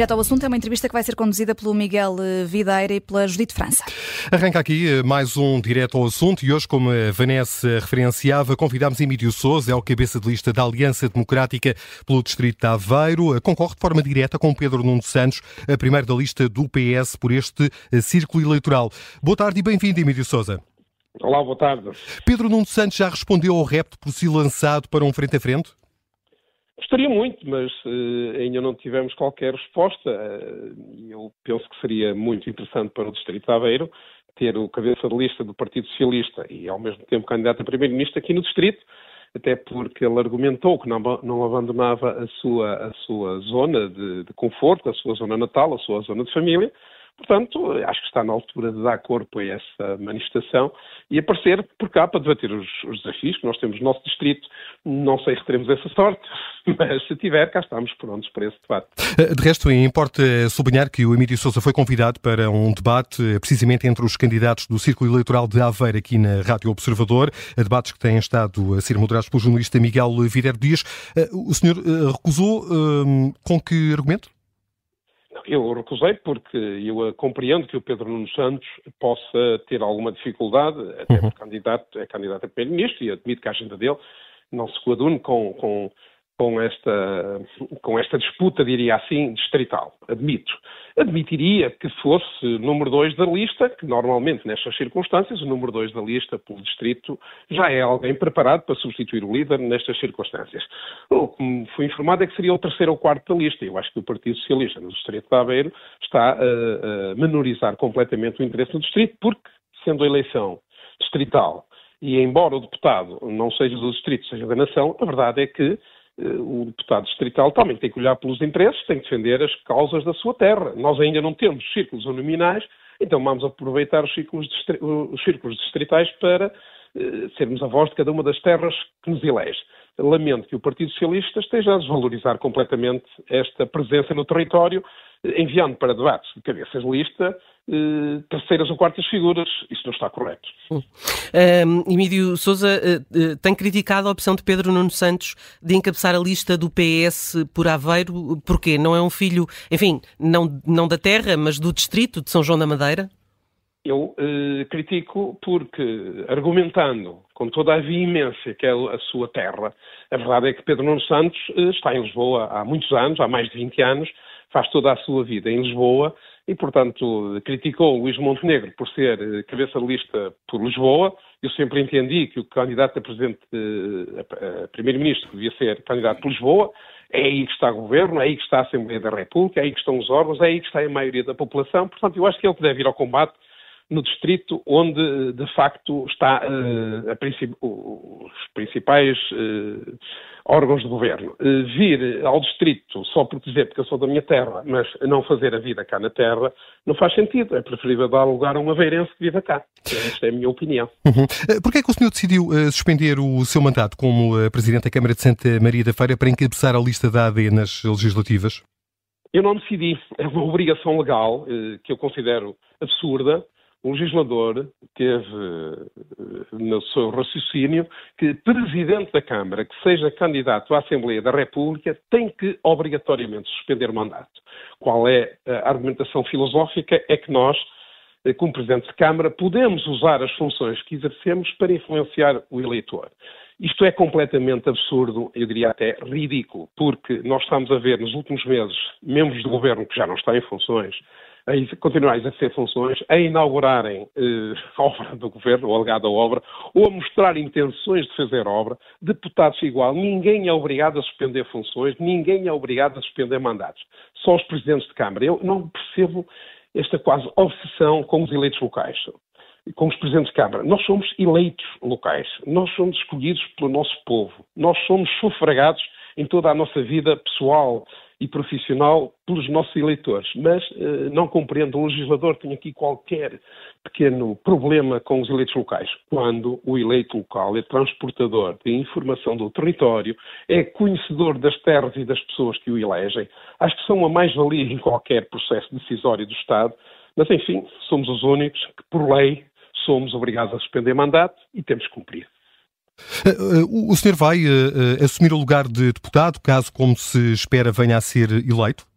Direto ao assunto é uma entrevista que vai ser conduzida pelo Miguel eh, Videira e pela Judite França. Arranca aqui eh, mais um Direto ao assunto e hoje, como a Vanessa referenciava, convidámos Emílio Souza, é o cabeça de lista da Aliança Democrática pelo Distrito de Aveiro. Eh, concorre de forma direta com Pedro Nuno Santos, a primeiro da lista do PS por este círculo eleitoral. Boa tarde e bem-vindo, Emílio Souza. Olá, boa tarde. Pedro Nuno Santos já respondeu ao repto por si lançado para um frente a frente? Gostaria muito, mas uh, ainda não tivemos qualquer resposta. Uh, eu penso que seria muito interessante para o Distrito de Aveiro ter o cabeça de lista do Partido Socialista e, ao mesmo tempo, candidato a Primeiro-Ministro aqui no Distrito, até porque ele argumentou que não, não abandonava a sua, a sua zona de, de conforto, a sua zona natal, a sua zona de família, Portanto, acho que está na altura de dar corpo a essa manifestação e aparecer por cá para debater os, os desafios que nós temos no nosso distrito. Não sei se teremos essa sorte, mas se tiver, cá estamos prontos para esse debate. Eh, de resto, importa sublinhar que o Emílio Sousa foi convidado para um debate eh, precisamente entre os candidatos do Círculo Eleitoral de Aveiro aqui na Rádio Observador, debates que têm estado a ser moderados pelo jornalista Miguel Vider Dias. Eh, o senhor recusou com que argumento? Eu recusei porque eu compreendo que o Pedro Nuno Santos possa ter alguma dificuldade, até uhum. porque candidato, é candidato a primeiro-ministro e admito que a agenda dele não se coadune com, com, com esta, com esta disputa, diria assim, distrital. Admito. Admitiria que fosse número dois da lista, que normalmente nestas circunstâncias, o número dois da lista pelo distrito já é alguém preparado para substituir o líder nestas circunstâncias. O que me fui informado é que seria o terceiro ou quarto da lista. Eu acho que o Partido Socialista no distrito de Aveiro está a, a menorizar completamente o interesse do distrito, porque, sendo a eleição distrital, e embora o deputado não seja do distrito, seja da nação, a verdade é que o deputado distrital também tem que olhar pelos interesses, tem que defender as causas da sua terra. Nós ainda não temos círculos nominais, então vamos aproveitar os círculos, os círculos distritais para eh, sermos a voz de cada uma das terras que nos elege. Lamento que o Partido Socialista esteja a desvalorizar completamente esta presença no território, eh, enviando para debates de cabeças de lista eh, terceiras ou quartas figuras. Isso não está correto. Um, Emílio Souza uh, tem criticado a opção de Pedro Nuno Santos de encabeçar a lista do PS por Aveiro. Porquê? Não é um filho, enfim, não, não da terra, mas do distrito de São João da Madeira? Eu critico porque, argumentando com toda a veemência que é a sua terra, a verdade é que Pedro Nuno Santos está em Lisboa há muitos anos, há mais de 20 anos, faz toda a sua vida em Lisboa e, portanto, criticou Luís Montenegro por ser eh, cabeça de lista por Lisboa. Eu sempre entendi que o candidato a presidente, a primeiro-ministro, devia ser candidato por Lisboa. É aí que está o governo, é aí que está a Assembleia da República, é aí que estão os órgãos, é aí que está a maioria da população. Portanto, eu acho que ele deve ir ao combate no distrito onde, de facto, está uh, os principais uh, órgãos de governo. Uh, vir ao distrito só por dizer porque eu sou da minha terra, mas não fazer a vida cá na terra, não faz sentido. É preferível dar lugar a um aveirense que viva cá. Esta é a minha opinião. Uhum. Porquê é que o senhor decidiu suspender o seu mandato como Presidente da Câmara de Santa Maria da Feira para encabeçar a lista da AD nas legislativas? Eu não decidi. É uma obrigação legal que eu considero absurda o legislador teve eh, no seu raciocínio que presidente da Câmara, que seja candidato à Assembleia da República, tem que obrigatoriamente suspender o mandato. Qual é a argumentação filosófica? É que nós, eh, como presidente de Câmara, podemos usar as funções que exercemos para influenciar o eleitor. Isto é completamente absurdo, eu diria até ridículo, porque nós estamos a ver nos últimos meses membros do governo que já não estão em funções a continuar a exercer funções, a inaugurarem eh, obra do governo, ou alegada obra, ou a mostrar intenções de fazer obra, deputados igual. Ninguém é obrigado a suspender funções, ninguém é obrigado a suspender mandatos. Só os presidentes de Câmara. Eu não percebo esta quase obsessão com os eleitos locais com os presidentes de Câmara. Nós somos eleitos locais, nós somos escolhidos pelo nosso povo, nós somos sufragados em toda a nossa vida pessoal, e profissional pelos nossos eleitores. Mas eh, não compreendo, o legislador tem aqui qualquer pequeno problema com os eleitos locais. Quando o eleito local é transportador de informação do território, é conhecedor das terras e das pessoas que o elegem, acho que são a mais-valia em qualquer processo decisório do Estado. Mas, enfim, somos os únicos que, por lei, somos obrigados a suspender mandato e temos que cumprir. Eh, eh, o senhor vai uh, assumir o lugar de deputado, caso, como se espera, venha a ser eleito?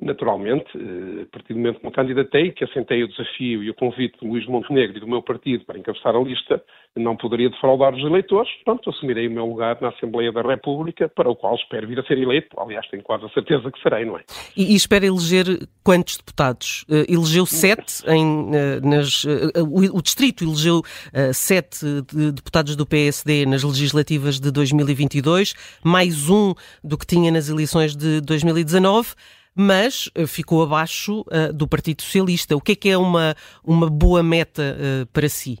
Naturalmente, eh, a partir do momento que me candidatei, que assentei o desafio e o convite de Luís Montenegro e do meu partido para encabeçar a lista, não poderia defraudar os eleitores, portanto, assumirei o meu lugar na Assembleia da República, para o qual espero vir a ser eleito. Aliás, tenho quase a certeza que serei, não é? E, e espera eleger quantos deputados? Uh, elegeu sete em, uh, nas. O, Distrito elegeu sete de, deputados do PSD nas legislativas de 2022, mais um do que tinha nas eleições de 2019 mas uh, ficou abaixo uh, do Partido Socialista. O que é que é uma, uma boa meta uh, para si?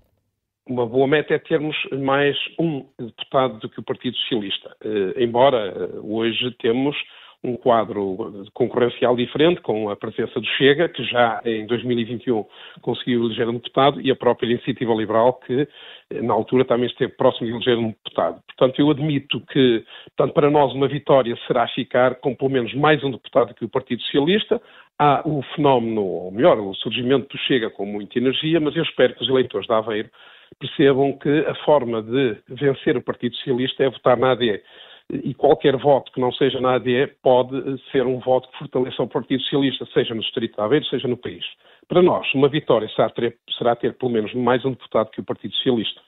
Uma boa meta é termos mais um deputado do que o Partido Socialista. embora hoje temos um quadro concorrencial diferente, com a presença do Chega, que já em 2021 conseguiu eleger um deputado, e a própria Iniciativa Liberal, que na altura também esteve próximo de eleger um deputado. Portanto, eu admito que, portanto, para nós uma vitória será ficar com pelo menos mais um deputado que o Partido Socialista. Há o fenómeno, ou melhor, o surgimento do Chega com muita energia, mas eu espero que os eleitores da Aveiro percebam que a forma de vencer o Partido Socialista é votar na AD e qualquer voto que não seja na ADE pode ser um voto que fortaleça o Partido Socialista, seja no Distrito de Aveiro, seja no país. Para nós, uma vitória será ter, será ter pelo menos mais um deputado que o Partido Socialista.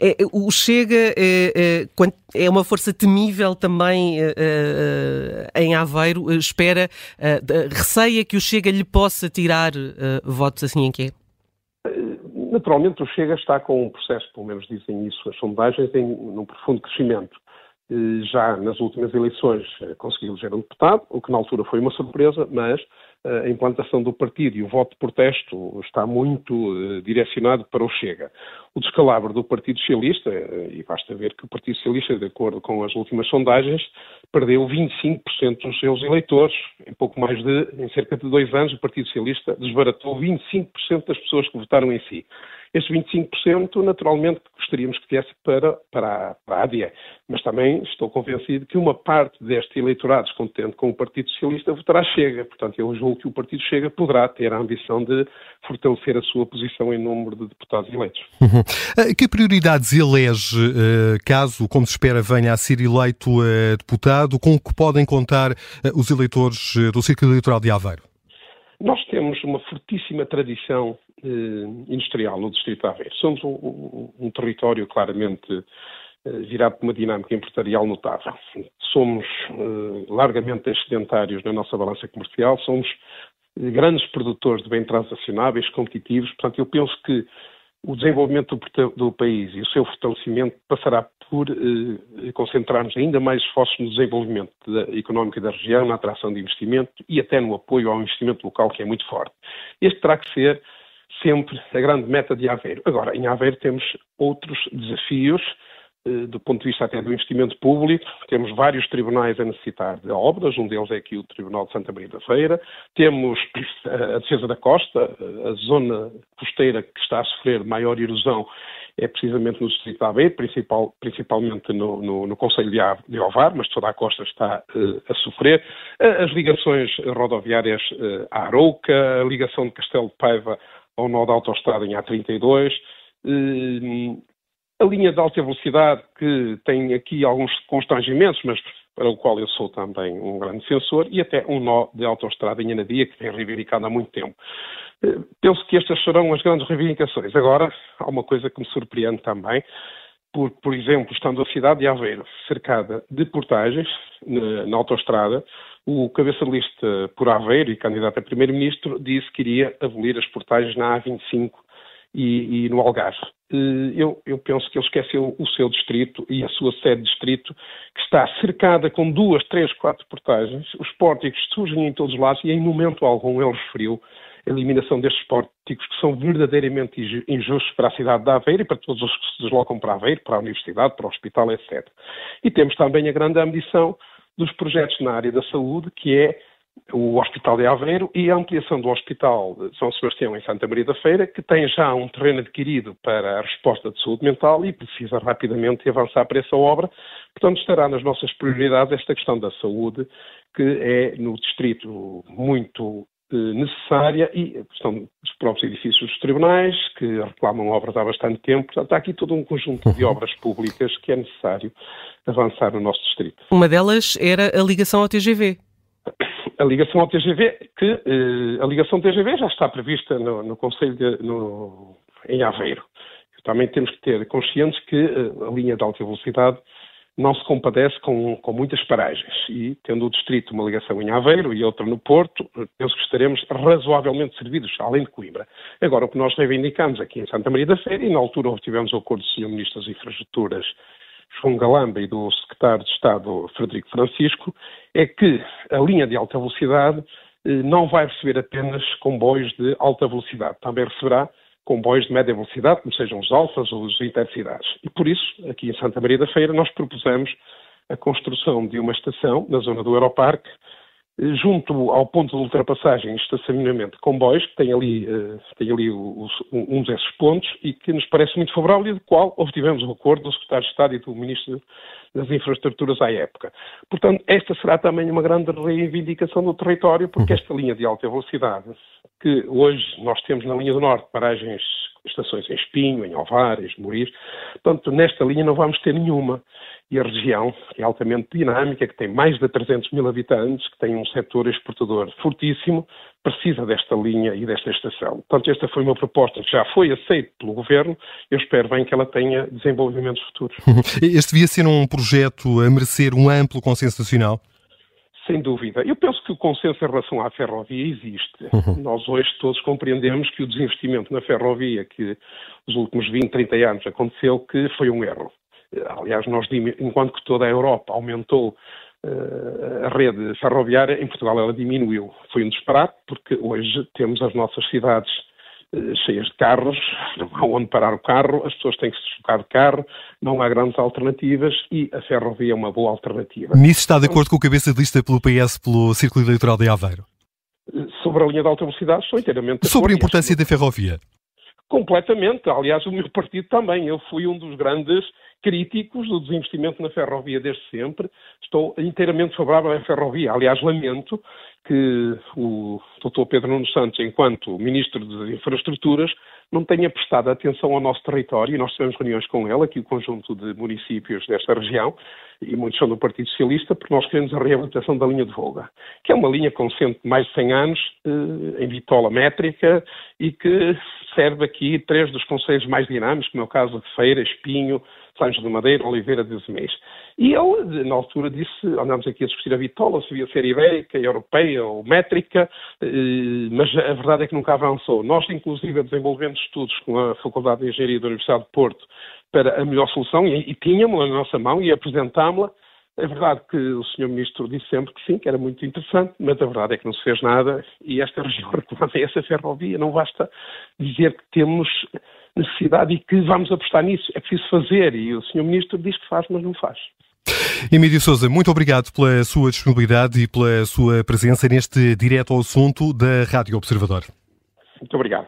É, o Chega é, é, é, uma força temível também é, é em Aveiro. Espera, é, receia que o Chega lhe possa tirar votos assim em quê? Naturalmente, o Chega está com um processo, pelo menos dizem isso as sondagens, em um profundo crescimento. Eh, já nas últimas eleições eh, conseguiu eleger um deputado, o que na altura foi uma surpresa, mas eh, a implantação do partido e o voto de protesto está muito direcionado para o Chega. O descalabro do Partido Socialista, e basta ver que o Partido Socialista, de acordo com as últimas sondagens, perdeu 25% dos seus eleitores. Em pouco mais de, em cerca de dois anos, o Partido Socialista desbaratou 25% das pessoas que votaram em si. Estes 25%, naturalmente, gostaríamos que viesse para, para, para a ADIE, mas também estou convencido que uma parte deste eleitorado descontente com o Partido Socialista votará Chega. Portanto, eu julgo que o Partido Chega poderá ter a ambição de fortalecer a sua posição em número de deputados eleitos. Uhum. Eh, que prioridades elege, eh, caso, como se espera, venha a ser eleito eh, deputado, com o que podem contar os eleitores do Círculo Eleitoral de Aveiro? Nós temos uma fortíssima tradição eh, industrial no Distrito de Aveiro. Somos um, um, um território claramente eh, virado por uma dinâmica empresarial notável. Somos eh, largamente excedentários na nossa balança comercial, somos grandes produtores de bens transacionáveis, competitivos, portanto eu penso que o desenvolvimento do, do, país e o seu fortalecimento passará por eh, concentrar-nos ainda mais esforços no desenvolvimento da, económico da região, na atração de investimento e até no apoio ao investimento local, que é muito forte. Este terá que ser sempre a grande meta de Aveiro. Agora, em Aveiro temos outros desafios do ponto de vista até do investimento público, temos vários tribunais a necessitar de obras, um deles é aqui o Tribunal de Santa Maria da Feira, temos eh, a defesa da costa, a zona costeira que está a sofrer maior erosão é precisamente no distrito Aveiro, principal, principalmente no, no, no Conselho de Ovar, mas toda a costa está uh, a sofrer. As ligações rodoviárias uh, à Arouca, a ligação de Castelo de Paiva ao nó da autostrada em A32, uh, a linha de alta velocidade, que tem aqui alguns constrangimentos, mas para o qual eu sou também um grande defensor, e até um nó de autostrada em Anadia, que tem reivindicado há muito tempo. Eh, penso que estas serão as grandes reivindicações. Agora, há uma coisa que me surpreende também, por, por exemplo, estando a cidade de Aveiro cercada de portagens na, na autostrada, o cabeça lista por Aveiro e candidato a primeiro-ministro disse que iria abolir as portagens na A25 e, e no Algarve. Eh, eu, eu, penso que ele esqueceu o seu distrito e a sua sede de distrito, que está cercada com duas, três, quatro portagens. Os pórticos surgem em todos os lados e em momento algum ele referiu a eliminação destes pórticos que são verdadeiramente injustos para a cidade de Aveiro e para todos os que se deslocam para Aveiro, para a universidade, para o hospital, etc. E temos também a grande ambição dos projetos na área da saúde, que é o Hospital de Aveiro e a ampliação do Hospital de São Sebastião em Santa Maria da Feira, que tem já um terreno adquirido para a resposta de saúde mental e precisa rapidamente avançar para essa obra. Portanto, estará nas nossas prioridades esta questão da saúde, que é no distrito muito eh, necessária e a questão dos próprios edifícios dos tribunais, que reclamam obras há bastante tempo. Portanto, há aqui todo um conjunto de obras públicas que é necessário avançar no nosso distrito. Uma delas era a ligação ao TGV. A ligação ao TGV, que uh, a ligação TGV já está prevista no, no Conselho de, no, em Aveiro. Também temos que ter conscientes que uh, a linha de alta velocidade não se compadece com, com, muitas paragens. E, tendo o distrito uma ligação em Aveiro e outra no Porto, penso que estaremos razoavelmente servidos, além de Coimbra. Agora, o que nós reivindicamos aqui em Santa Maria da Feira, e na altura obtivemos o acordo do Sr. Ministro das Infraestruturas, João Galamba, e do Secretário de Estado, Frederico Francisco, é que a linha de alta velocidade eh, não vai receber apenas comboios de alta velocidade, também receberá comboios de média velocidade, como sejam os alfas ou os intercidades. E por isso, aqui em Santa Maria da Feira, nós propusemos a construção de uma estação na zona do Aeroparque, eh, junto ao ponto de ultrapassagem e estacionamento de comboios, que tem ali, uh, tem ali os, um desses pontos e que nos parece muito favorável e do qual obtivemos o acordo do Secretário de Estado e do Ministro das Infraestruturas à época. Portanto, esta será também uma grande reivindicação do território, porque esta linha de alta velocidade, que hoje nós temos na linha do Norte paragens, estações em Espinho, em Alvares, Morir, portanto, nesta linha não vamos ter nenhuma. E a região é altamente dinâmica, que tem mais de 300 mil habitantes, que tem um setor exportador fortíssimo, precisa desta linha e desta estação. Portanto, esta foi uma proposta que já foi aceita pelo Governo. Eu espero bem que ela tenha desenvolvimentos futuros. Este devia ser um projeto a merecer um amplo consenso nacional? Sem dúvida. Eu penso que o consenso em relação à ferrovia existe. Uhum. Nós hoje todos compreendemos que o desinvestimento na ferrovia que nos últimos 20, 30 anos aconteceu, que foi um erro. Aliás, nós, enquanto que toda a Europa aumentou uh, a rede ferroviária, em Portugal ela diminuiu. Foi um disparate, porque hoje temos as nossas cidades cheias de carros, não há onde parar o carro, as pessoas têm que se deslocar de carro, não há grandes alternativas e a ferrovia é uma boa alternativa. Nisso está de acordo com o cabeça de lista pelo PS pelo Círculo Eleitoral de Aveiro? Sobre a linha de alta velocidade, estou inteiramente Sobre a importância da ferrovia? Completamente. Aliás, o meu partido também. Eu fui um dos grandes críticos do desinvestimento na ferrovia desde sempre. Estou inteiramente favorável à ferrovia. Aliás, lamento que o Dr. Pedro Nuno Santos, enquanto Ministro das Infraestruturas, não tenha prestado atenção ao nosso território. Nós tivemos reuniões com ele, aqui o conjunto de municípios desta região, e muitos são do Partido Socialista, porque nós queremos a reabilitação da linha de Volga, que é uma linha com mais de 100 anos, eh, em bitola métrica, e que serve aqui três dos conselhos mais dinâmicos, como é o caso de Feira, Espinho, Santos de Madeira, Oliveira de Azeméis. E ele, na altura, disse, andámos aqui a discutir a bitola, se devia ser ibérica, europeia ou métrica, eh, mas a verdade é que nunca avançou. Nós, inclusive, desenvolvemos estudos com a Faculdade de Engenharia da Universidade de Porto para a melhor solução e, e tínhamos-la na nossa mão e apresentámos-la. É verdade que o Sr. Ministro disse sempre que sim, que era muito interessante, mas a verdade é que não se fez nada e esta região reclama essa ferrovia. Não basta dizer que temos necessidade e que vamos apostar nisso. É preciso fazer e o Sr. Ministro diz que faz, mas não faz. Emílio Souza, muito obrigado pela sua disponibilidade e pela sua presença neste direto ao assunto da Rádio Observador. Muito obrigado.